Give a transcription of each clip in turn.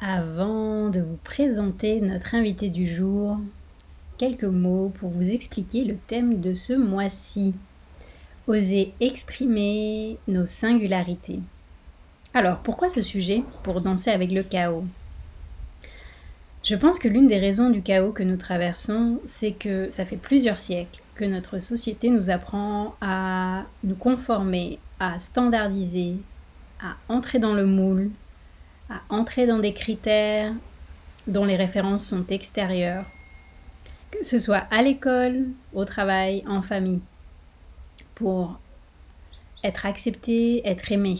Avant de vous présenter notre invité du jour, quelques mots pour vous expliquer le thème de ce mois-ci. Oser exprimer nos singularités. Alors, pourquoi ce sujet Pour danser avec le chaos? Je pense que l'une des raisons du chaos que nous traversons, c'est que ça fait plusieurs siècles que notre société nous apprend à nous conformer, à standardiser, à entrer dans le moule, à entrer dans des critères dont les références sont extérieures, que ce soit à l'école, au travail, en famille, pour être accepté, être aimé.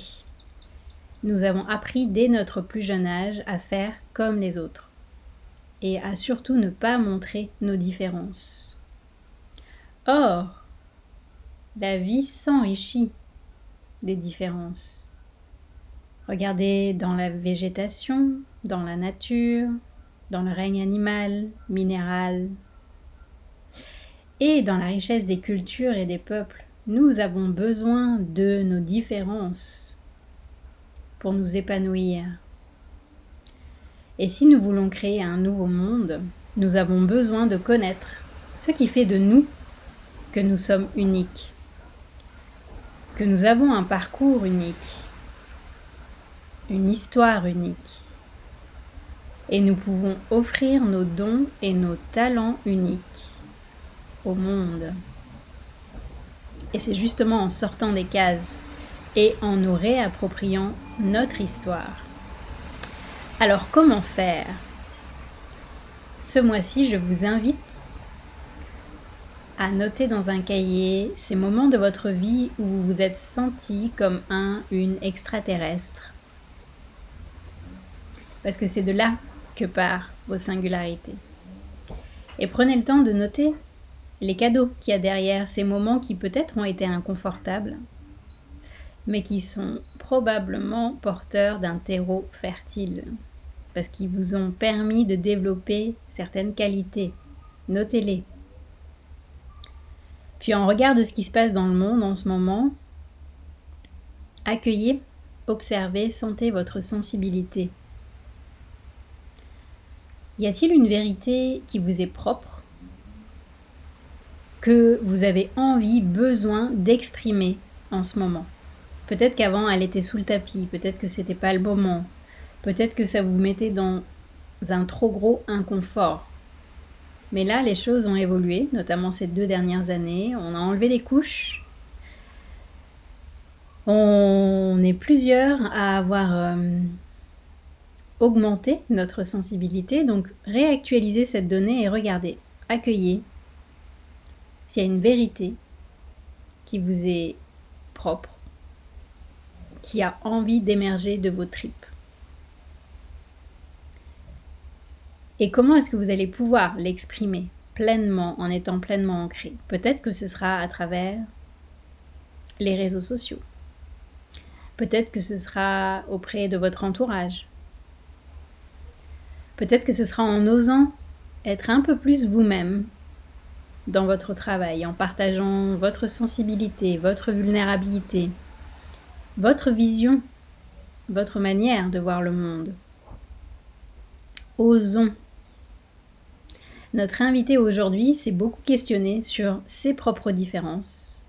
Nous avons appris dès notre plus jeune âge à faire comme les autres et à surtout ne pas montrer nos différences. Or, la vie s'enrichit des différences. Regardez dans la végétation, dans la nature, dans le règne animal, minéral, et dans la richesse des cultures et des peuples. Nous avons besoin de nos différences pour nous épanouir. Et si nous voulons créer un nouveau monde, nous avons besoin de connaître ce qui fait de nous que nous sommes uniques, que nous avons un parcours unique, une histoire unique. Et nous pouvons offrir nos dons et nos talents uniques au monde. Et c'est justement en sortant des cases et en nous réappropriant notre histoire. Alors comment faire? Ce mois-ci, je vous invite à noter dans un cahier ces moments de votre vie où vous vous êtes senti comme un, une extraterrestre parce que c'est de là que part vos singularités. Et prenez le temps de noter les cadeaux qu'il y a derrière ces moments qui peut-être ont été inconfortables, mais qui sont probablement porteurs d'un terreau fertile, parce qu'ils vous ont permis de développer certaines qualités. Notez-les. Puis en regard de ce qui se passe dans le monde en ce moment, accueillez, observez, sentez votre sensibilité y a-t-il une vérité qui vous est propre, que vous avez envie, besoin d'exprimer en ce moment? Peut-être qu'avant elle était sous le tapis, peut-être que c'était pas le moment, peut-être que ça vous mettait dans un trop gros inconfort. Mais là, les choses ont évolué, notamment ces deux dernières années. On a enlevé des couches. On est plusieurs à avoir euh, augmenter notre sensibilité, donc réactualiser cette donnée et regarder, accueillir s'il y a une vérité qui vous est propre, qui a envie d'émerger de vos tripes. Et comment est-ce que vous allez pouvoir l'exprimer pleinement en étant pleinement ancré? Peut-être que ce sera à travers les réseaux sociaux. Peut-être que ce sera auprès de votre entourage, Peut-être que ce sera en osant être un peu plus vous-même dans votre travail, en partageant votre sensibilité, votre vulnérabilité, votre vision, votre manière de voir le monde. Osons. Notre invité aujourd'hui s'est beaucoup questionné sur ses propres différences.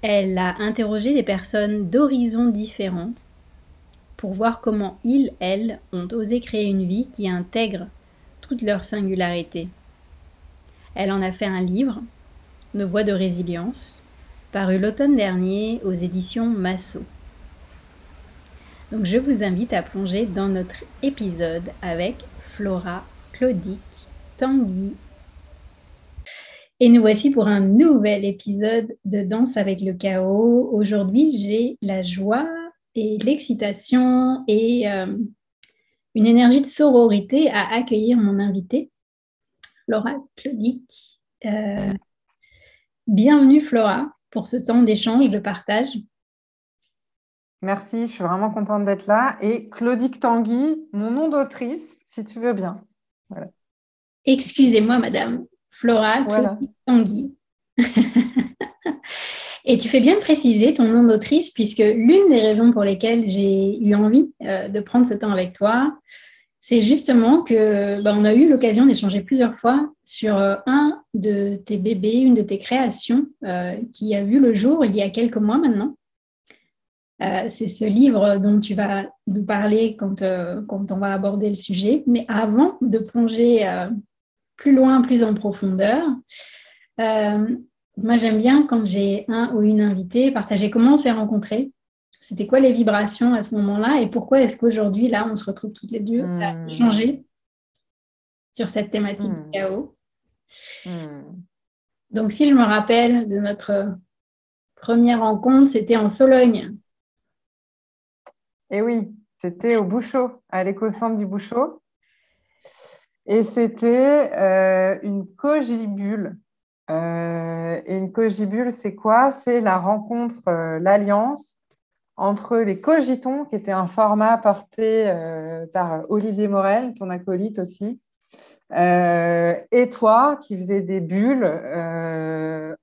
Elle a interrogé des personnes d'horizons différents pour voir comment ils, elles, ont osé créer une vie qui intègre toute leur singularité. Elle en a fait un livre, Nos voies de résilience, paru l'automne dernier aux éditions Massot. Donc je vous invite à plonger dans notre épisode avec Flora Claudic Tanguy. Et nous voici pour un nouvel épisode de Danse avec le chaos. Aujourd'hui, j'ai la joie et l'excitation et euh, une énergie de sororité à accueillir mon invité, Flora Claudic. Euh, bienvenue Flora pour ce temps d'échange, de partage. Merci, je suis vraiment contente d'être là. Et Claudic Tanguy, mon nom d'autrice, si tu veux bien. Excusez-moi, madame. Flora Claudic Tanguy. Et tu fais bien préciser ton nom d'autrice, puisque l'une des raisons pour lesquelles j'ai eu envie euh, de prendre ce temps avec toi, c'est justement que bah, on a eu l'occasion d'échanger plusieurs fois sur euh, un de tes bébés, une de tes créations, euh, qui a vu le jour il y a quelques mois maintenant. c'est ce livre dont tu vas nous parler quand, quand, on va aborder le sujet. Mais avant de plonger plus loin, plus en profondeur, moi, j'aime bien quand j'ai un ou une invitée partager comment on s'est rencontrés. C'était quoi les vibrations à ce moment-là et pourquoi est-ce qu'aujourd'hui, là, on se retrouve toutes les deux à hmm. échanger sur cette thématique du hmm. chaos. Hmm. Donc, si je me rappelle de notre première rencontre, c'était en Sologne. Eh oui, c'était au Bouchot, à l'éco-centre du Bouchot. Et c'était euh, une cogibule euh, et une cogibule, c'est quoi? C'est la rencontre, euh, l'alliance entre les cogitons, qui était un format porté euh, par Olivier Morel, ton acolyte aussi, et toi, qui faisais des bulles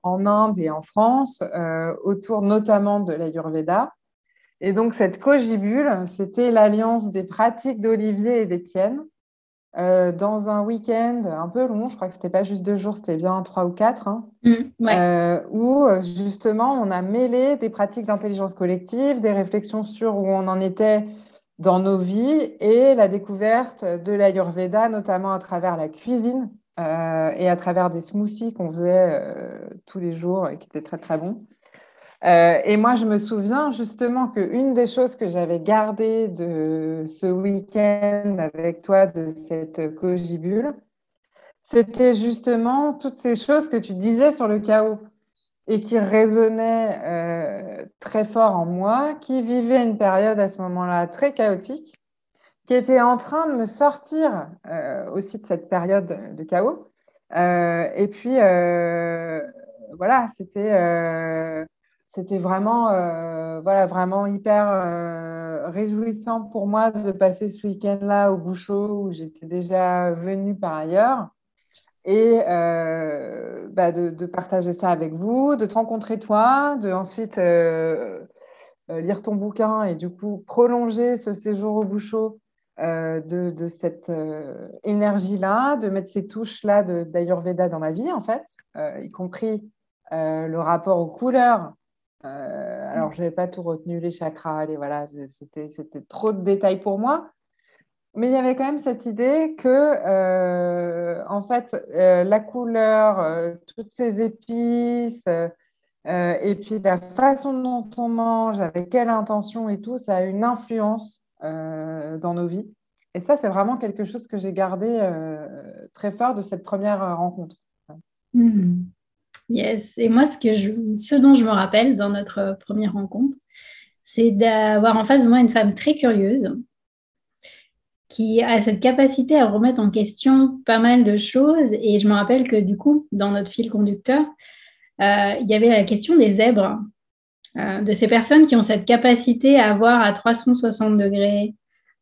en Inde et en France, autour notamment de l'Ayurveda. Et donc, cette cogibule, c'était l'alliance des pratiques d'Olivier et d'Étienne euh, dans un week-end un peu long, je crois que c'était pas juste deux jours, c'était bien trois ou quatre, hein, mmh, euh, où euh, justement on a mêlé des pratiques d'intelligence collective, des réflexions sur où on en était dans nos vies et la découverte de l'Ayurveda, notamment à travers la cuisine et à travers des smoothies qu'on faisait tous les jours et qui étaient très très bons. Euh, et moi, je me souviens justement qu'une des choses que j'avais gardées de ce week-end avec toi, de cette cogibule, c'était justement toutes ces choses que tu disais sur le chaos et qui résonnaient euh, très fort en moi, qui vivait une période à ce moment-là très chaotique, qui était en train de me sortir euh, aussi de cette période de chaos. et puis, voilà, c'était c'était vraiment, euh, voilà, vraiment hyper euh, réjouissant pour moi de passer ce week-end-là au Bouchot où j'étais déjà venue par ailleurs. Et euh, bah, de, partager ça avec vous, de te rencontrer toi, de ensuite lire ton bouquin et du coup prolonger ce séjour au Bouchot de, de, cette énergie-là, de mettre ces touches-là d'Ayurveda dans ma vie en fait, y compris le rapport aux couleurs euh, alors, je n'avais pas tout retenu, les chakras, les, voilà, c'était, c'était trop de détails pour moi. Mais il y avait quand même cette idée que, euh, en fait, euh, la couleur, toutes ces épices, et puis la façon dont on mange, avec quelle intention et tout, ça a une influence dans nos vies. Et ça, c'est vraiment quelque chose que j'ai gardé très fort de cette première rencontre. Mmh. Yes. Et moi, ce, que je, ce dont je me rappelle dans notre première rencontre, c'est d'avoir en face de moi une femme très curieuse qui a cette capacité à remettre en question pas mal de choses. Et je me rappelle que du coup, dans notre fil conducteur, euh, il y avait la question des zèbres, euh, de ces personnes qui ont cette capacité à voir à 360 degrés,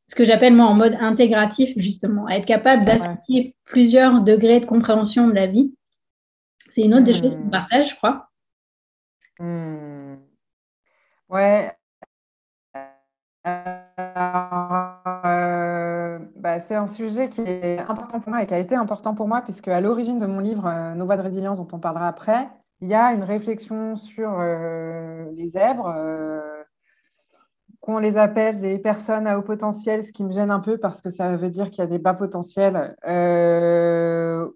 ce que j'appelle moi en mode intégratif, justement, être capable d'associer plusieurs degrés de compréhension de la vie. C'est une autre des choses qu'on partage, je crois. Hmm. Ouais. Bah, c'est un sujet qui est important pour moi et qui a été important pour moi, puisque à l'origine de mon livre euh, Nos voies de résilience, dont on parlera après, il y a une réflexion sur euh, les zèbres, euh, qu'on les appelle des personnes à haut potentiel, ce qui me gêne un peu parce que ça veut dire qu'il y a des bas potentiels,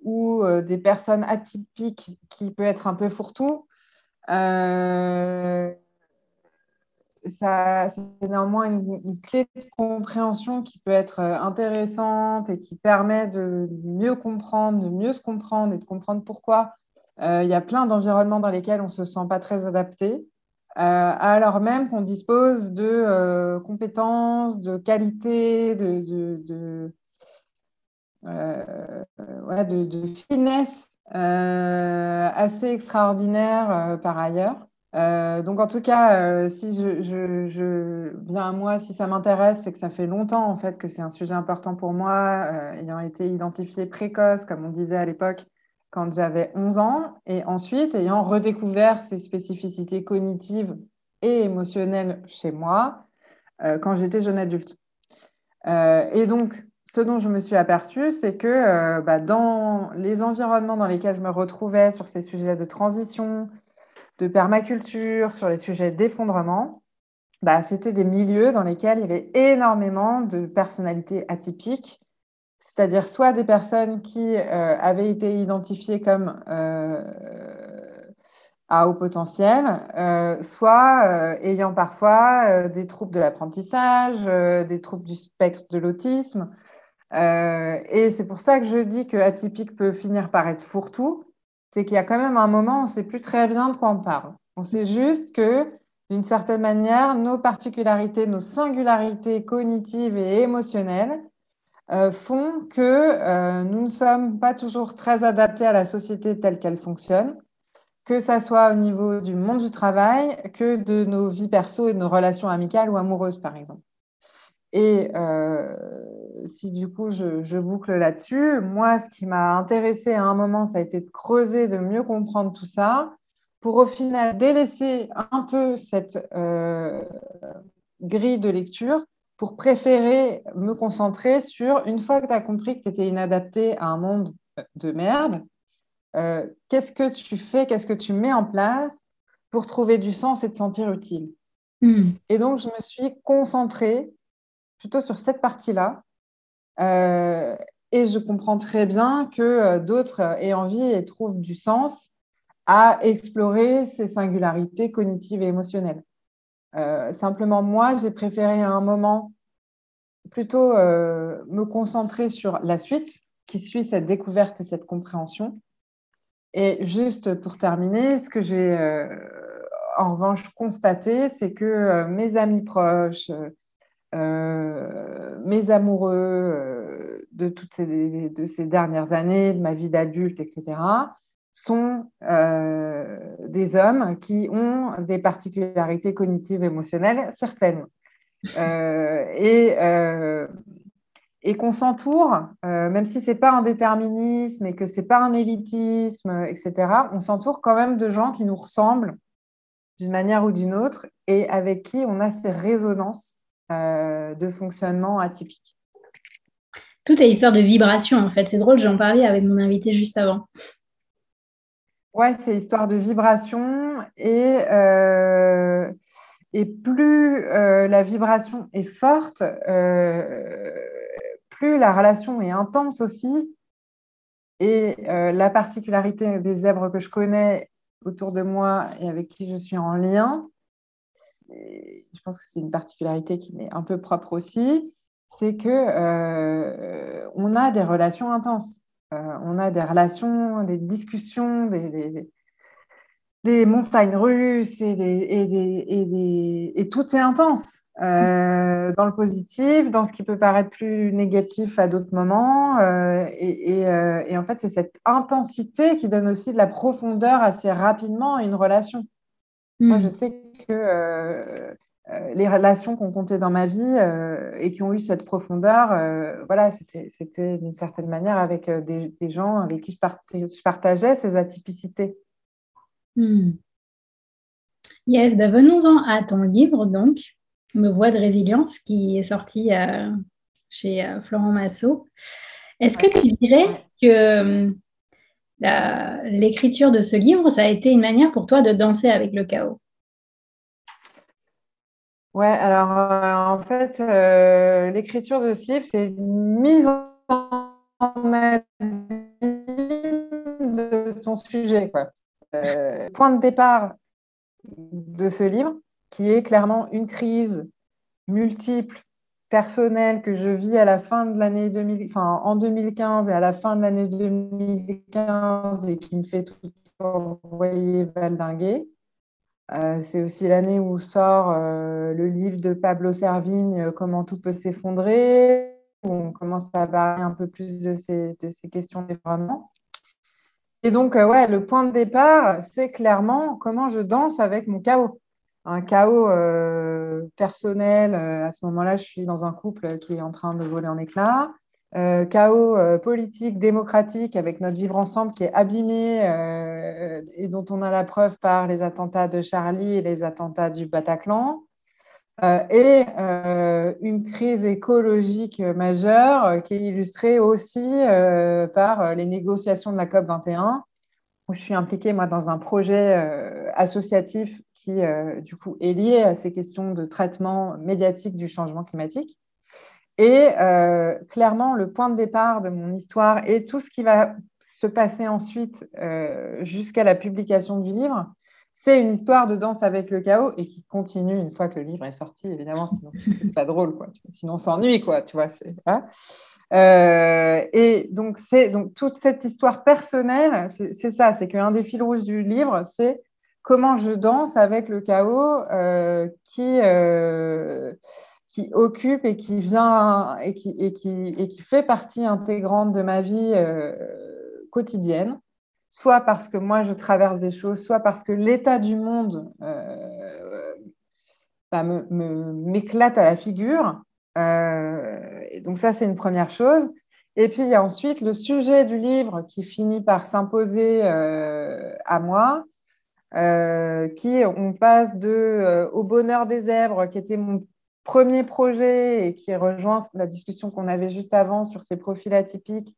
ou des personnes atypiques qui peut être un peu fourre-tout. Ça, c'est néanmoins une, clé de compréhension qui peut être euh, intéressante et qui permet de mieux comprendre, de mieux se comprendre et de comprendre pourquoi. Euh, il y a plein d'environnements dans lesquels on ne se sent pas très adapté, euh, alors même qu'on dispose de compétences, de qualités, de, de finesse assez extraordinaires par ailleurs. Euh, donc en tout cas, euh, si je, à moi, si ça m'intéresse, c'est que ça fait longtemps en fait que c'est un sujet important pour moi, euh, ayant été identifié précoce, comme on disait à l'époque, quand j'avais 11 ans, et ensuite ayant redécouvert ces spécificités cognitives et émotionnelles chez moi quand j'étais jeune adulte. et donc, ce dont je me suis aperçue, c'est que bah, dans les environnements dans lesquels je me retrouvais sur ces sujets de transition, de permaculture, sur les sujets d'effondrement, bah, c'était des milieux dans lesquels il y avait énormément de personnalités atypiques, c'est-à-dire soit des personnes qui euh, avaient été identifiées comme euh, à haut potentiel, euh, soit ayant parfois des troubles de l'apprentissage, des troubles du spectre de l'autisme. et c'est pour ça que je dis que atypique peut finir par être fourre-tout, c'est qu'il y a quand même un moment, on ne sait plus très bien de quoi on parle. On sait juste que, d'une certaine manière, nos particularités, nos singularités cognitives et émotionnelles font que euh, nous ne sommes pas toujours très adaptés à la société telle qu'elle fonctionne, que ce soit au niveau du monde du travail, que de nos vies perso et de nos relations amicales ou amoureuses, par exemple. Et euh, si du coup je, boucle là-dessus, moi, ce qui m'a intéressé à un moment, ça a été de creuser, de mieux comprendre tout ça, pour au final délaisser un peu cette euh, grille de lecture pour préférer me concentrer sur, une fois que tu as compris que tu étais inadapté à un monde de merde, euh, qu'est-ce que tu fais, qu'est-ce que tu mets en place pour trouver du sens et te sentir utile? Hmm. Et donc, je me suis concentrée plutôt sur cette partie-là. Euh, et je comprends très bien que euh, d'autres aient envie et trouvent du sens à explorer ces singularités cognitives et émotionnelles. Euh, simplement, moi, j'ai préféré à un moment plutôt me concentrer sur la suite qui suit cette découverte et cette compréhension. Et juste pour terminer, ce que j'ai en revanche constaté, c'est que mes amis proches, euh, mes amoureux euh, de toutes ces, ces dernières années, de ma vie d'adulte, etc., sont euh, des hommes qui ont des particularités cognitives émotionnelles certaines. et, et qu'on s'entoure, même si ce n'est pas un déterminisme et que ce n'est pas un élitisme, etc., on s'entoure quand même de gens qui nous ressemblent d'une manière ou d'une autre et avec qui on a ces résonances euh, de fonctionnement atypique. Tout est histoire de vibration, en fait. C'est drôle, j'en parlais avec mon invité juste avant. Ouais, c'est histoire de vibration et, euh, et plus euh, la vibration est forte, plus la relation est intense aussi. Et la particularité des zèbres que je connais autour de moi et avec qui je suis en lien, je pense que c'est une particularité qui m'est un peu propre aussi, c'est que euh, on a des relations intenses. Euh, on a des relations, des discussions, des, des, montagnes russes et, et, et, tout est intense. Euh, dans le positif, dans ce qui peut paraître plus négatif à d'autres moments. et, en fait, c'est cette intensité qui donne aussi de la profondeur assez rapidement à une relation. Moi, je hmm. sais que euh, les relations qu'on comptait dans ma vie et qui ont eu cette profondeur, voilà, c'était d'une certaine manière avec des, gens avec qui je, partageais ces atypicités. Hmm. Yes, ben venons-en à ton livre, donc, Me voix de résilience, qui est sorti chez Florent Massot. Est-ce que tu dirais que l'écriture de ce livre, ça a été une manière pour toi de danser avec le chaos? Ouais, alors euh, en fait, euh, l'écriture de ce livre, c'est une mise en abîme de ton sujet. Quoi. Euh, point de départ de ce livre, qui est clairement une crise multiple, personnelle que je vis à la fin de l'année 2000, enfin en 2015 et à la fin de l'année 2015 et qui me fait tout envoyer valdinguer. Euh, c'est aussi l'année où sort euh, le livre de Pablo Servigne, euh, Comment tout peut s'effondrer, où on commence à parler un peu plus de ces, questions d'effondrement. Et donc, ouais, le point de départ, c'est clairement comment je danse avec mon chaos. Un chaos personnel, à ce moment-là, je suis dans un couple qui est en train de voler en éclats. Euh, chaos euh, politique, démocratique, avec notre vivre ensemble qui est abîmé euh, et dont on a la preuve par les attentats de Charlie et les attentats du Bataclan. et une crise écologique majeure qui est illustrée aussi par les négociations de la COP 21, où je suis impliquée moi dans un projet associatif qui du coup est lié à ces questions de traitement médiatique du changement climatique. Et euh, clairement, le point de départ de mon histoire et tout ce qui va se passer ensuite euh, jusqu'à la publication du livre, c'est une histoire de danse avec le chaos et qui continue une fois que le livre est sorti, évidemment, sinon c'est pas drôle, quoi. Sinon on s'ennuie, quoi, tu vois. Euh, et donc, c'est donc toute cette histoire personnelle, c'est ça, c'est qu'un des fils rouges du livre, c'est comment je danse avec le chaos qui qui occupe et qui vient et qui, et qui, et qui fait partie intégrante de ma vie euh, quotidienne, soit parce que moi je traverse des choses, soit parce que l'état du monde euh, bah, m'éclate à la figure. Euh, et donc ça, c'est une première chose. Et puis il y a ensuite le sujet du livre qui finit par s'imposer à moi. qui on passe de Au bonheur des zèbres, qui était mon premier projet et qui rejoint la discussion qu'on avait juste avant sur ces profils atypiques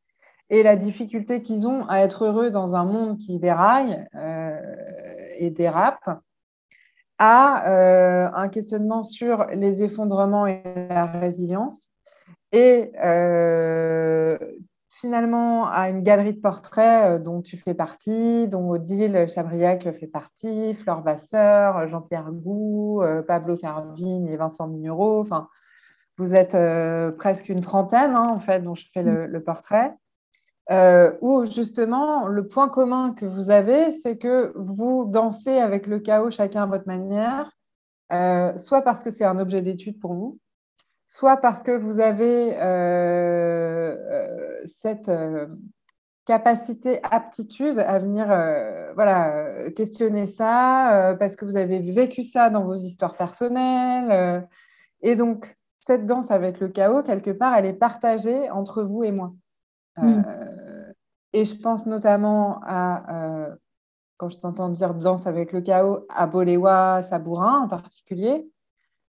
et la difficulté qu'ils ont à être heureux dans un monde qui déraille euh, et dérape, à euh, un questionnement sur les effondrements et la résilience. Et euh, finalement à une galerie de portraits euh, dont tu fais partie, dont Odile Chabriac fait partie, Flore Vasseur, Jean-Pierre Gou, euh, Pablo Servigne et Vincent Mignereau. Enfin, vous êtes euh, presque une trentaine, hein, en fait, dont je fais le, mm. portrait. où justement, le point commun que vous avez, c'est que vous dansez avec le chaos chacun à votre manière, soit parce que c'est un objet d'étude pour vous, soit parce que vous avez cette euh, capacité, aptitude à venir voilà, questionner ça, parce que vous avez vécu ça dans vos histoires personnelles. et donc, cette danse avec le chaos, quelque part, elle est partagée entre vous et moi. Mm. et je pense notamment à, quand je t'entends dire danse avec le chaos, à Boléwa Sabourin en particulier,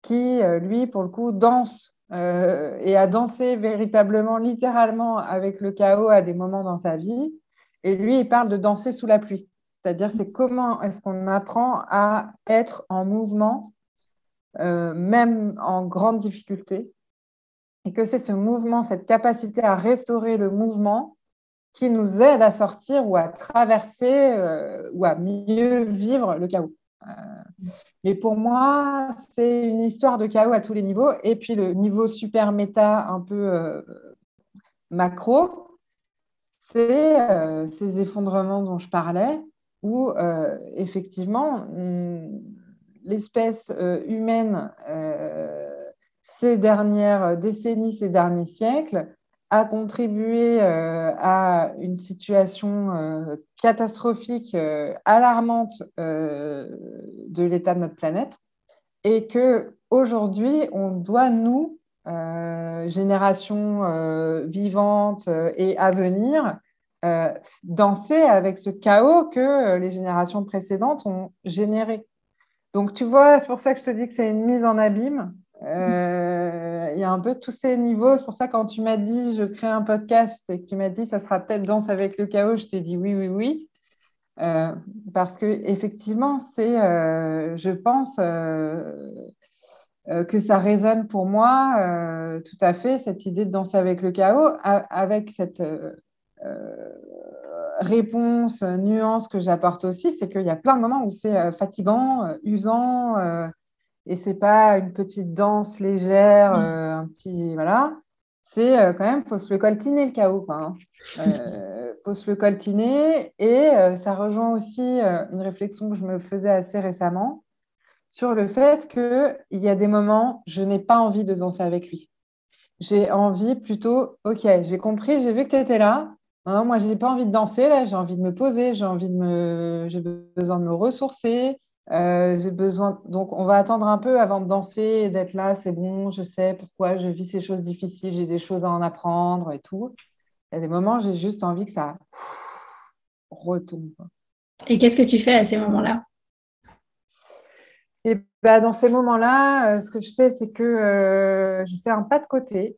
qui, euh, lui, pour le coup, danse euh, et a dansé véritablement, littéralement, avec le chaos à des moments dans sa vie. Et lui, il parle de danser sous la pluie. C'est-à-dire, c'est comment est-ce qu'on apprend à être en mouvement, euh, même en grande difficulté, et que c'est ce mouvement, cette capacité à restaurer le mouvement qui nous aide à sortir ou à traverser ou à mieux vivre le chaos. Mais pour moi, c'est une histoire de chaos à tous les niveaux. Et puis le niveau super méta, un peu euh, macro, c'est euh, ces effondrements dont je parlais, où euh, effectivement, hmm, l'espèce humaine, ces dernières décennies, ces derniers siècles, a contribué euh, à une situation euh, catastrophique, euh, alarmante de l'état de notre planète. et que aujourd'hui, on doit nous, génération vivante et à venir, danser avec ce chaos que les générations précédentes ont généré. Donc, tu vois, c'est pour ça que je te dis que c'est une mise en abîme. Euh, il y a un peu tous ces niveaux. C'est pour ça quand tu m'as dit je crée un podcast et que tu m'as dit ça sera peut-être Danse avec le chaos, je t'ai dit oui, oui, oui. Euh, parce que effectivement, c'est, euh, je pense que ça résonne pour moi tout à fait cette idée de danser avec le chaos, avec cette réponse, nuance que j'apporte aussi, c'est qu'il y a plein de moments où c'est euh, fatigant, euh, usant, euh, et c'est pas une petite danse légère, un petit voilà. C'est quand même, faut se le coltiner le chaos, quoi. Hein. faut se le coltiner, et ça rejoint aussi une réflexion que je me faisais assez récemment sur le fait qu'il y a des moments, je n'ai pas envie de danser avec lui. J'ai envie plutôt, ok, j'ai compris, j'ai vu que tu étais là, non, moi, je n'ai pas envie de danser, là, j'ai envie de me poser, j'ai envie de me... j'ai besoin de me ressourcer. Euh, j'ai besoin. Donc, on va attendre un peu avant de danser et d'être là. C'est bon, je sais pourquoi je vis ces choses difficiles, j'ai des choses à en apprendre et tout. Il y a des moments, j'ai juste envie que ça retombe. Et qu'est-ce que tu fais à ces moments-là? Et bah, dans ces moments-là, euh, ce que je fais, c'est que euh, je fais un pas de côté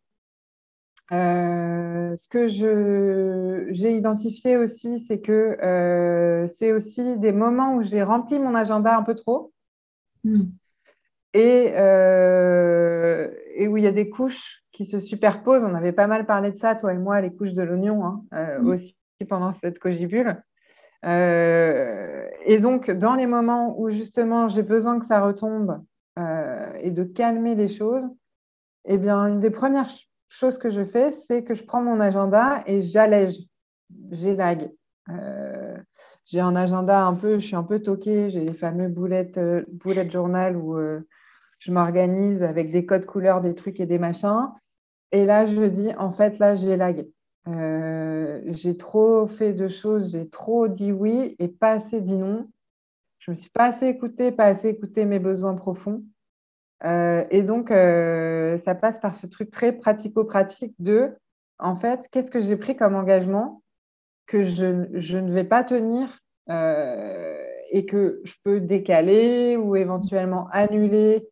euh, ce que j'ai identifié aussi, c'est que euh, c'est aussi des moments où j'ai rempli mon agenda un peu trop hmm. et, euh, et, où il y a des couches qui se superposent. On avait pas mal parlé de ça, toi et moi, les couches de l'oignon hein, hmm. aussi pendant cette cogibule. et donc, dans les moments où justement j'ai besoin que ça retombe et de calmer les choses, eh bien, une des premières chose que je fais, c'est que je prends mon agenda et j'allège, j'élague. Euh, j'ai un agenda un peu, je suis un peu toquée, j'ai les fameux boulettes, euh, journal où euh, je m'organise avec des codes couleurs, des trucs et des machins. Et là, je dis, en fait, là, j'élague. j'ai trop fait de choses, j'ai trop dit oui et pas assez dit non. Je ne me suis pas assez écoutée, pas assez écouté mes besoins profonds. Euh, et donc, euh, ça passe par ce truc très pratico-pratique de, en fait, qu'est-ce que j'ai pris comme engagement que je, je ne vais pas tenir euh, et que je peux décaler ou éventuellement annuler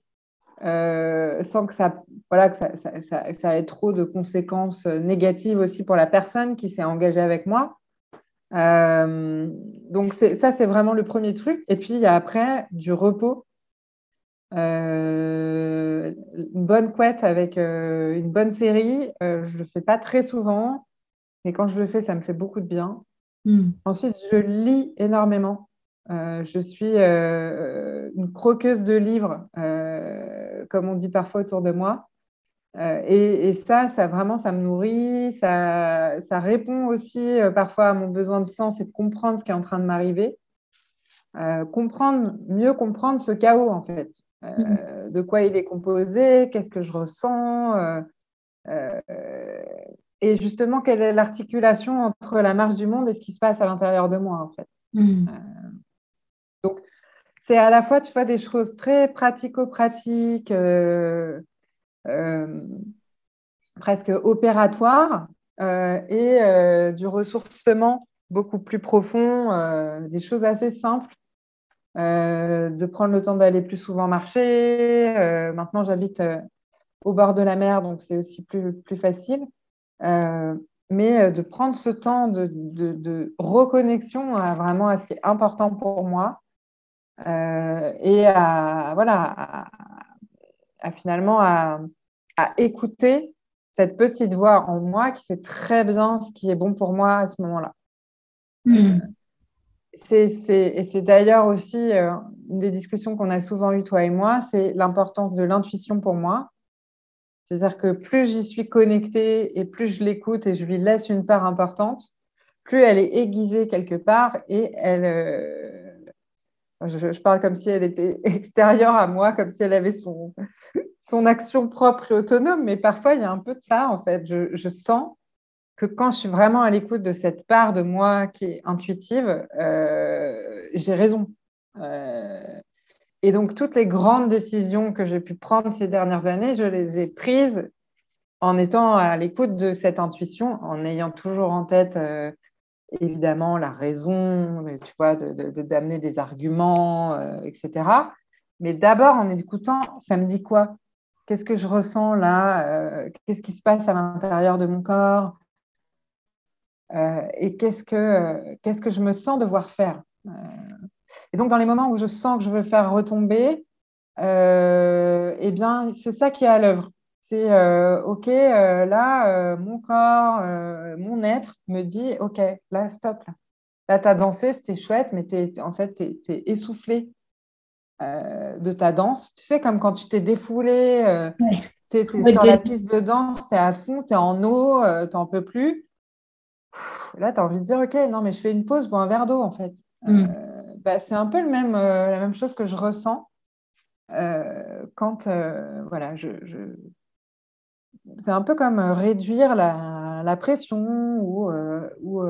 sans que ça, voilà, que ça, ça, ça, ait trop de conséquences négatives aussi pour la personne qui s'est engagée avec moi. donc, ça, c'est vraiment le premier truc. Et puis, il y a après du repos euh, une bonne couette avec euh, une bonne série, euh, je ne le fais pas très souvent, mais quand je le fais, ça me fait beaucoup de bien. Hmm. Ensuite, je lis énormément. je suis une croqueuse de livres, comme on dit parfois autour de moi. Et, et, ça, ça vraiment, ça me nourrit. Ça, ça répond aussi parfois à mon besoin de sens et de comprendre ce qui est en train de m'arriver. comprendre, mieux comprendre ce chaos en fait. Euh, de quoi il est composé, qu'est-ce que je ressens, euh, euh, et justement quelle est l'articulation entre la marche du monde et ce qui se passe à l'intérieur de moi en fait. Mm. donc c'est à la fois tu vois des choses très pratico-pratiques, presque opératoires, et du ressourcement beaucoup plus profond, des choses assez simples euh, de prendre le temps d'aller plus souvent marcher. Euh, maintenant, j'habite euh, au bord de la mer, donc c'est aussi plus, plus facile. mais de prendre ce temps de, de, reconnexion à, vraiment à ce qui est important pour moi et à, voilà, à, finalement à, écouter cette petite voix en moi qui sait très bien ce qui est bon pour moi à ce moment-là. Hmm. C'est, et c'est d'ailleurs aussi euh, une des discussions qu'on a souvent eues, toi et moi, c'est l'importance de l'intuition pour moi. C'est-à-dire que plus j'y suis connectée et plus je l'écoute et je lui laisse une part importante, plus elle est aiguisée quelque part et elle. Euh, je, parle comme si elle était extérieure à moi, comme si elle avait son, son action propre et autonome, mais parfois il y a un peu de ça en fait. Je, je sens que quand je suis vraiment à l'écoute de cette part de moi qui est intuitive, euh, j'ai raison. Euh, Et donc, toutes les grandes décisions que j'ai pu prendre ces dernières années, je les ai prises en étant à l'écoute de cette intuition, en ayant toujours en tête, euh, évidemment, la raison, tu vois, d'amener de, des arguments, etc. Mais d'abord, en écoutant, ça me dit quoi? Qu'est-ce que je ressens là? Qu'est-ce qui se passe à l'intérieur de mon corps? Et qu'est-ce que, qu'est-ce que je me sens devoir faire et donc, dans les moments où je sens que je veux faire retomber, euh, eh bien, c'est ça qui est à l'œuvre. C'est euh, OK, euh, là, mon corps, mon être me dit OK, là, stop. Là, tu as dansé, c'était chouette, mais es, en fait, tu es, essoufflé de ta danse. Tu sais, comme quand tu t'es défoulé, tu es, sur la piste de danse, tu es à fond, tu es en eau, tu n'en peux plus. Là, tu as envie de dire OK, non, mais je fais une pause pour un verre d'eau, en fait. Mm. Bah, c'est un peu le même, euh, la même chose que je ressens euh, quand euh, voilà, je, c'est un peu comme réduire la, pression ou, ou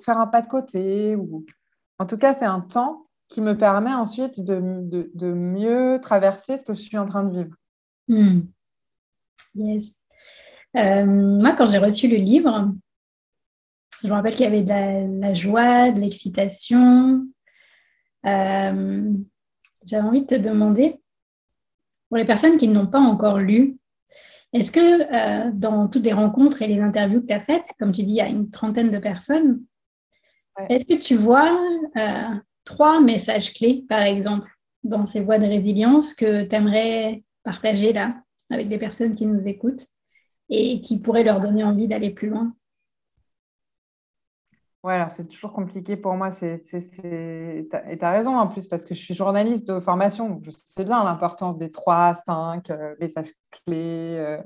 faire un pas de côté. Ou... En tout cas, c'est un temps qui me permet ensuite de, de, mieux traverser ce que je suis en train de vivre. Hmm. Yes. moi, quand j'ai reçu le livre, je me rappelle qu'il y avait de la, la joie, de l'excitation, euh, j'avais envie de te demander, pour les personnes qui n'ont pas encore lu, est-ce que euh, dans toutes les rencontres et les interviews que tu as faites, comme tu dis, il y a une trentaine de personnes, est-ce que tu vois euh, trois messages clés, par exemple, dans ces voies de résilience que tu aimerais partager là avec des personnes qui nous écoutent et qui pourraient leur donner envie d'aller plus loin? Ouais, alors c'est toujours compliqué pour moi. C'est, et tu as raison en plus, parce que je suis journaliste de formation, donc je sais bien l'importance des trois, cinq euh, messages clés. Euh,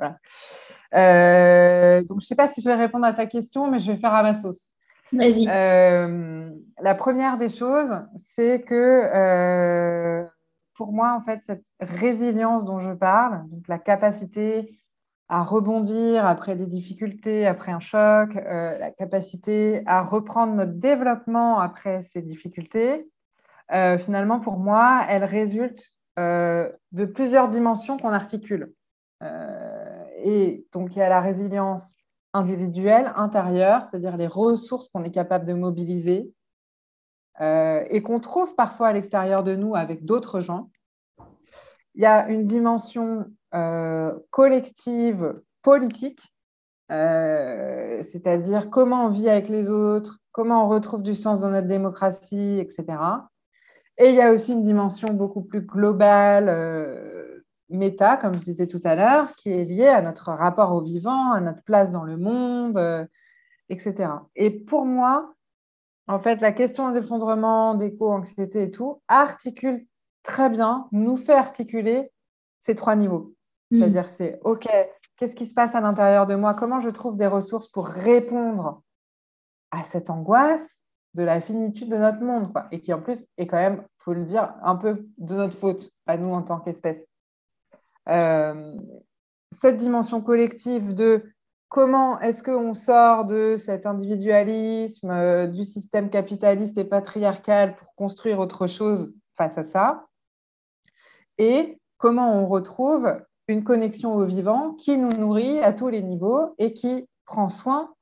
euh, donc je ne sais pas si je vais répondre à ta question, mais je vais faire à ma sauce. Vas-y. la première des choses, c'est que pour moi, en fait, cette résilience dont je parle, donc la capacité à rebondir après des difficultés, après un choc, euh, la capacité à reprendre notre développement après ces difficultés, euh, finalement, pour moi, elle résulte euh, de plusieurs dimensions qu'on articule. et donc, il y a la résilience individuelle, intérieure, c'est-à-dire les ressources qu'on est capable de mobiliser et qu'on trouve parfois à l'extérieur de nous avec d'autres gens. Il y a une dimension collective politique, euh, c'est-à-dire comment on vit avec les autres, comment on retrouve du sens dans notre démocratie, etc. Et il y a aussi une dimension beaucoup plus globale, euh, méta, comme je disais tout à l'heure, qui est liée à notre rapport au vivant, à notre place dans le monde, etc. Et pour moi, en fait, la question d'effondrement, d'éco-anxiété et tout articule très bien, nous fait articuler ces trois niveaux. Mm. C'est-à-dire, c'est OK, qu'est-ce qui se passe à l'intérieur de moi? Comment je trouve des ressources pour répondre à cette angoisse de la finitude de notre monde Et qui, en plus, est quand même, il faut le dire, un peu de notre faute à nous en tant qu'espèce. Euh, cette dimension collective de comment est-ce qu'on sort de cet individualisme, euh, du système capitaliste et patriarcal pour construire autre chose face à ça, et comment on retrouve une connexion au vivant qui nous nourrit à tous les niveaux et qui prend soin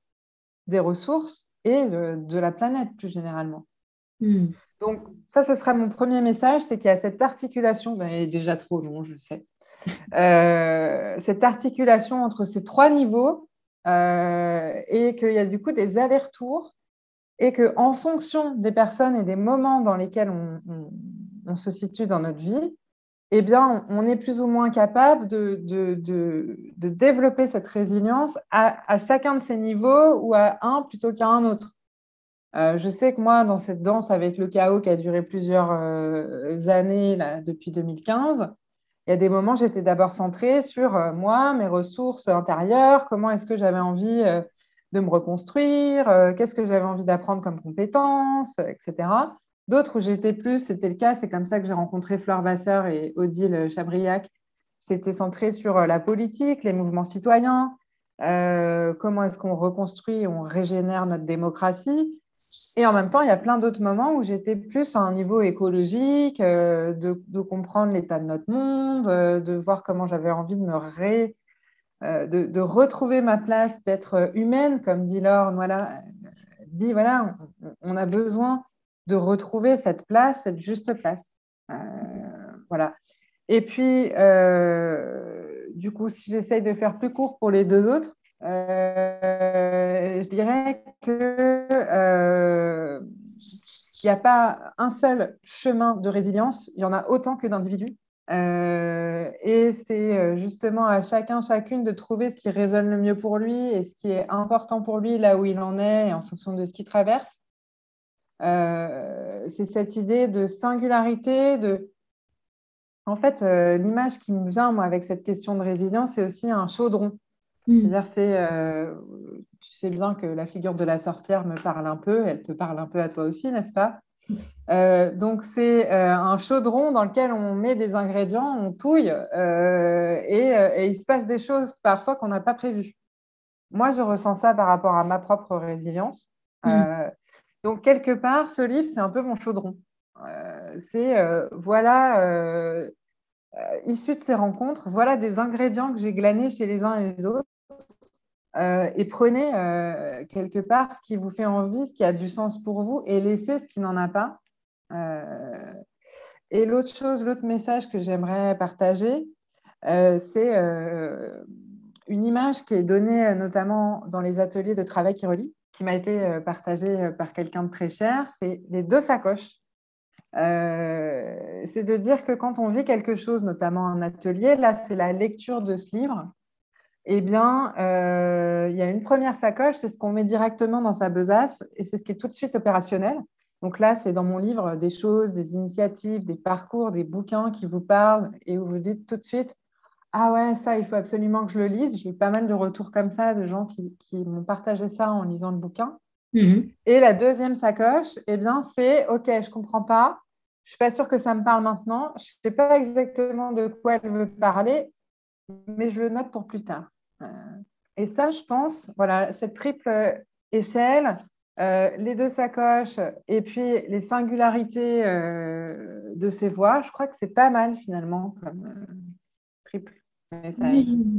des ressources et de, la planète plus généralement. Hmm. Donc ça, ce sera mon premier message, c'est qu'il y a cette articulation, ben, elle est déjà trop long, je sais, euh, cette articulation entre ces trois niveaux euh, et qu'il y a du coup des allers-retours et qu'en fonction des personnes et des moments dans lesquels on se situe dans notre vie, eh bien, on est plus ou moins capable de, développer cette résilience à, chacun de ces niveaux ou à un plutôt qu'à un autre. Euh, je sais que moi, dans cette danse avec le chaos qui a duré plusieurs euh, années depuis 2015, il y a des moments, j'étais d'abord centrée sur euh, moi, mes ressources intérieures, comment est-ce que j'avais envie de me reconstruire, qu'est-ce que j'avais envie d'apprendre comme compétences, etc. D'autres où j'étais plus, c'était le cas, c'est comme ça que j'ai rencontré Fleur Vasseur et Odile Chabriac. C'était centré sur euh, la politique, les mouvements citoyens, euh, comment est-ce qu'on reconstruit, on régénère notre démocratie. Et en même temps, il y a plein d'autres moments où j'étais plus à un niveau écologique, euh, de, comprendre l'état de notre monde, de voir comment j'avais envie de me ré, de, retrouver ma place, d'être humaine, comme dit Laure. Voilà, dit voilà, on, a besoin de retrouver cette place, cette juste place. voilà. Et puis, du coup, si j'essaye de faire plus court pour les deux autres, euh, je dirais que euh, il n'y a pas un seul chemin de résilience, il y en a autant que d'individus. Euh, et c'est justement à chacun, chacune de trouver ce qui résonne le mieux pour lui et ce qui est important pour lui là où il en est en fonction de ce qu'il traverse. C'est cette idée de singularité, de... En fait, l'image qui me vient, moi, avec cette question de résilience, c'est aussi un chaudron. Mm. C'est-à-dire, c'est, euh, tu sais bien que la figure de la sorcière me parle un peu, elle te parle un peu à toi aussi, n'est-ce pas? Euh, donc, c'est euh, un chaudron dans lequel on met des ingrédients, on touille et, il se passe des choses parfois qu'on n'a pas prévues. Moi, je ressens ça par rapport à ma propre résilience. Mm. Donc, quelque part, ce livre, c'est un peu mon chaudron. c'est, voilà, issu de ces rencontres, voilà des ingrédients que j'ai glanés chez les uns et les autres euh, et prenez euh, quelque part ce qui vous fait envie, ce qui a du sens pour vous, et laissez ce qui n'en a pas. Euh, et l'autre chose, l'autre message que j'aimerais partager, c'est une image qui est donnée notamment dans les ateliers de travail qui relie, qui m'a été partagée par quelqu'un de très cher, c'est les deux sacoches. c'est de dire que quand on vit quelque chose, notamment en atelier, là c'est la lecture de ce livre, eh bien, euh, il y a une première sacoche, c'est ce qu'on met directement dans sa besace et c'est ce qui est tout de suite opérationnel. Donc là, c'est dans mon livre des choses, des initiatives, des parcours, des bouquins qui vous parlent et où vous dites tout de suite Ah ouais, ça, il faut absolument que je le lise. J'ai eu pas mal de retours comme ça de gens qui, m'ont partagé ça en lisant le bouquin. Mhm. Et la deuxième sacoche, eh bien, c'est OK, je ne comprends pas. Je ne suis pas sûre que ça me parle maintenant. Je ne sais pas exactement de quoi elle veut parler, mais je le note pour plus tard. Euh, et ça, je pense, voilà, cette triple échelle, euh, les deux sacoches et puis les singularités euh, de ces voix, je crois que c'est pas mal finalement comme triple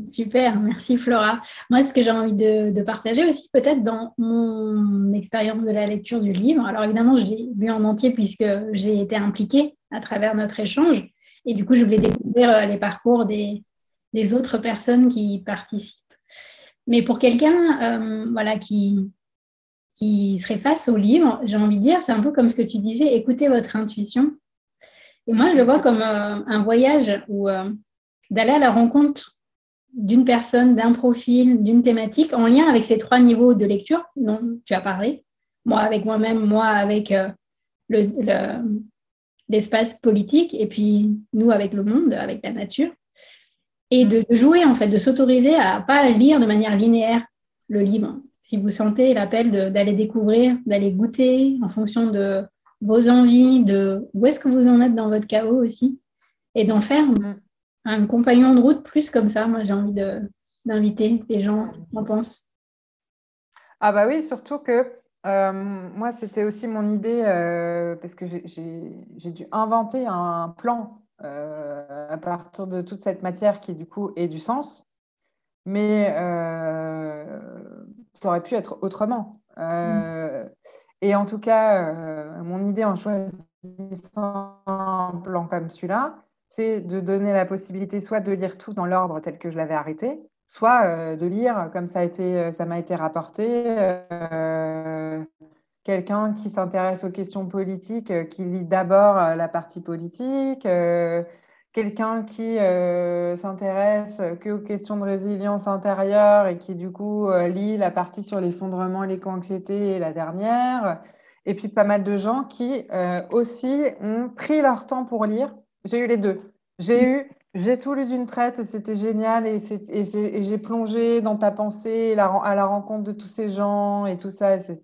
super, merci Flora. Moi, ce que j'ai envie de, partager aussi, peut-être dans mon expérience de la lecture du livre, alors évidemment, je l'ai lu en entier puisque j'ai été impliquée à travers notre échange et du coup, je voulais découvrir les parcours des, autres personnes qui participent. Mais pour quelqu'un euh, voilà, qui, serait face au livre, j'ai envie de dire, c'est un peu comme ce que tu disais, écoutez votre intuition. Et moi, je le vois comme euh, un voyage où euh, d'aller à la rencontre d'une personne, d'un profil, d'une thématique en lien avec ces trois niveaux de lecture dont tu as parlé. Moi avec moi-même, moi avec l'espace politique et puis nous avec le monde, avec la nature et de, jouer, en fait, de s'autoriser à pas lire de manière linéaire le livre. Si vous sentez l'appel d'aller découvrir, d'aller goûter en fonction de vos envies, de où est-ce que vous en êtes dans votre chaos aussi, et d'en faire mm. Un compagnon de route plus comme ça. Moi, j'ai envie d'inviter les gens en pensent. Ah bah oui, surtout que euh, moi, c'était aussi mon idée, euh, parce que j'ai dû inventer un plan euh, à partir de toute cette matière qui du coup ait du sens, mais ça aurait pu être autrement. Et en tout cas, mon idée en choisissant un plan comme celui-là, c'est de donner la possibilité soit de lire tout dans l'ordre tel que je l'avais arrêté, soit de lire comme ça m'a été rapporté quelqu'un qui s'intéresse aux questions politiques, euh, qui lit d'abord euh, la partie politique, euh, quelqu'un qui s'intéresse que aux questions de résilience intérieure et qui du coup lit la partie sur l'effondrement l'éco-anxiété et la dernière, et puis pas mal de gens qui aussi ont pris leur temps pour lire. J'ai eu les deux. J'ai eu j'ai tout lu d'une traite et c'était génial et, j'ai plongé dans ta pensée à la rencontre de tous ces gens et tout ça, etc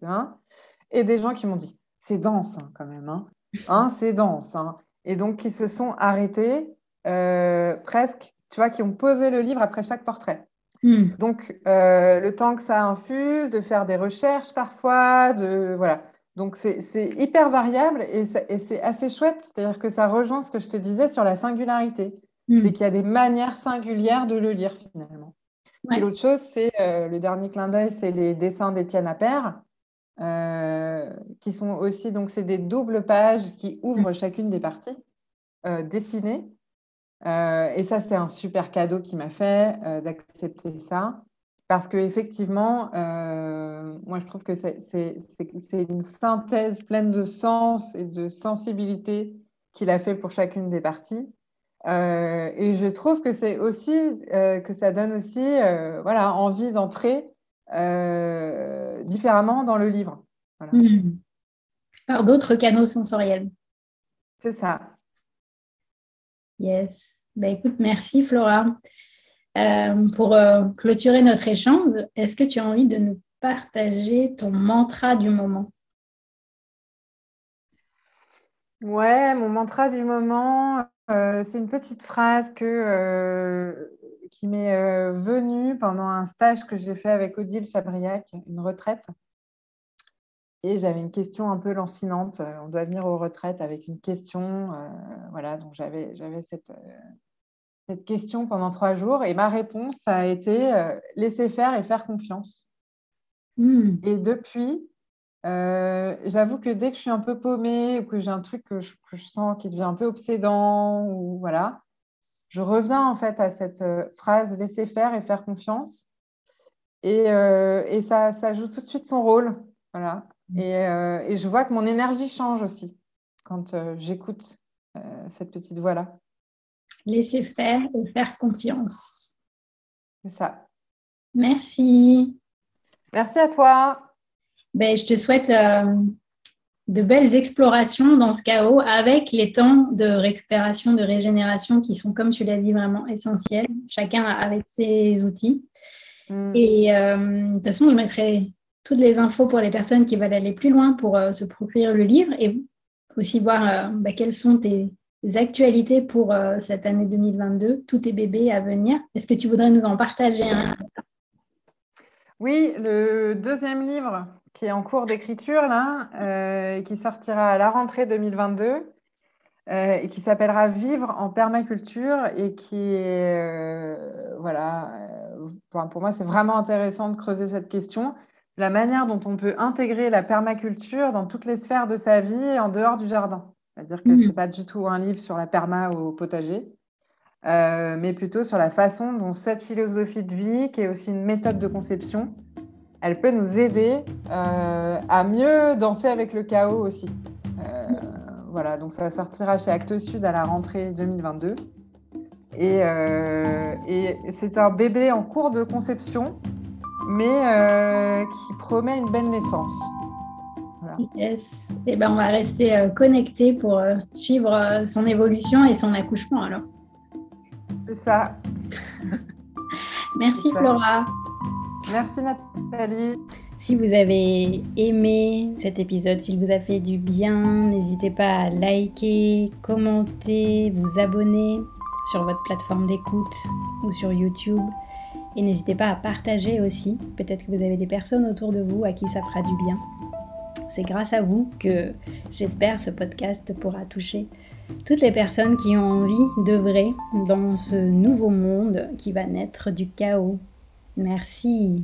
et des gens qui m'ont dit c'est dense hein, quand même, hein. hein c'est dense. Hein. Et donc qui se sont arrêtés euh, presque, tu vois, qui ont posé le livre après chaque portrait. Hmm. Donc euh, le temps que ça infuse, de faire des recherches parfois, de voilà. Donc c'est hyper variable et c'est assez chouette, c'est-à-dire que ça rejoint ce que je te disais sur la singularité. Hmm. C'est qu'il y a des manières singulières de le lire finalement. Et l'autre chose, c'est euh, le dernier clin d'œil, c'est les dessins d'Étienne Appert, euh, qui sont aussi, donc c'est des doubles pages qui ouvrent hmm. chacune des parties euh, dessinées. et ça, c'est un super cadeau qui m'a fait d'accepter ça. Parce qu'effectivement, euh, moi, je trouve que c'est une synthèse pleine de sens et de sensibilité qu'il a fait pour chacune des parties. Euh, et je trouve que c'est aussi euh, que ça donne aussi voilà, envie d'entrer différemment dans le livre. Par d'autres canaux sensoriels. C'est ça. Yes. Bah, écoute, merci Flora. Euh, pour euh, clôturer notre échange, est-ce que tu as envie de nous partager ton mantra du moment? Ouais, mon mantra du moment, euh, c'est une petite phrase que, qui m'est venue pendant un stage que j'ai fait avec Odile Chabriac, une retraite. Et j'avais une question un peu lancinante. On doit venir aux retraites avec une question. voilà, donc j'avais cette, cette question pendant trois jours et ma réponse a été euh, laisser faire et faire confiance. Hmm. Et depuis, euh, j'avoue que dès que je suis un peu paumée ou que j'ai un truc que je, sens qui devient un peu obsédant ou voilà, je reviens en fait à cette euh, phrase laisser faire et faire confiance. Et, et ça, ça, joue tout de suite son rôle. Voilà. Hmm. Et, et je vois que mon énergie change aussi quand j'écoute cette petite voix-là laisser faire et faire confiance. C'est ça. Merci. Merci à toi. Ben, je te souhaite euh, de belles explorations dans ce chaos avec les temps de récupération, de régénération qui sont, comme tu l'as dit, vraiment essentiels, chacun avec ses outils. Mm. Et euh, de toute façon, je mettrai toutes les infos pour les personnes qui veulent aller plus loin pour euh, se procurer le livre et aussi voir ben, quels sont tes, actualités pour euh, cette année 2022, tous tes bébés à venir. Est-ce que tu voudrais nous en partager un? Oui, le deuxième livre qui est en cours d'écriture, là, euh, qui sortira à la rentrée 2022, euh, et qui s'appellera Vivre en permaculture, et qui est, voilà, pour moi, c'est vraiment intéressant de creuser cette question la manière dont on peut intégrer la permaculture dans toutes les sphères de sa vie en dehors du jardin. C'est-à-dire que ce n'est mmh. pas du tout un livre sur la perma au potager, euh, mais plutôt sur la façon dont cette philosophie de vie, qui est aussi une méthode de conception, elle peut nous aider euh, à mieux danser avec le chaos aussi. Euh, voilà, donc ça sortira chez Actes Sud à la rentrée 2022. Et, et c'est un bébé en cours de conception, mais qui promet une belle naissance. Yes. Eh ben, on va rester euh, connecté pour euh, suivre euh, son évolution et son accouchement alors. C'est ça. Merci Flora. Merci Nathalie. Si vous avez aimé cet épisode, s'il vous a fait du bien, n'hésitez pas à liker, commenter, vous abonner sur votre plateforme d'écoute ou sur YouTube. Et n'hésitez pas à partager aussi. Peut-être que vous avez des personnes autour de vous à qui ça fera du bien. C'est grâce à vous que j'espère ce podcast pourra toucher toutes les personnes qui ont envie d'œuvrer dans ce nouveau monde qui va naître du chaos. Merci.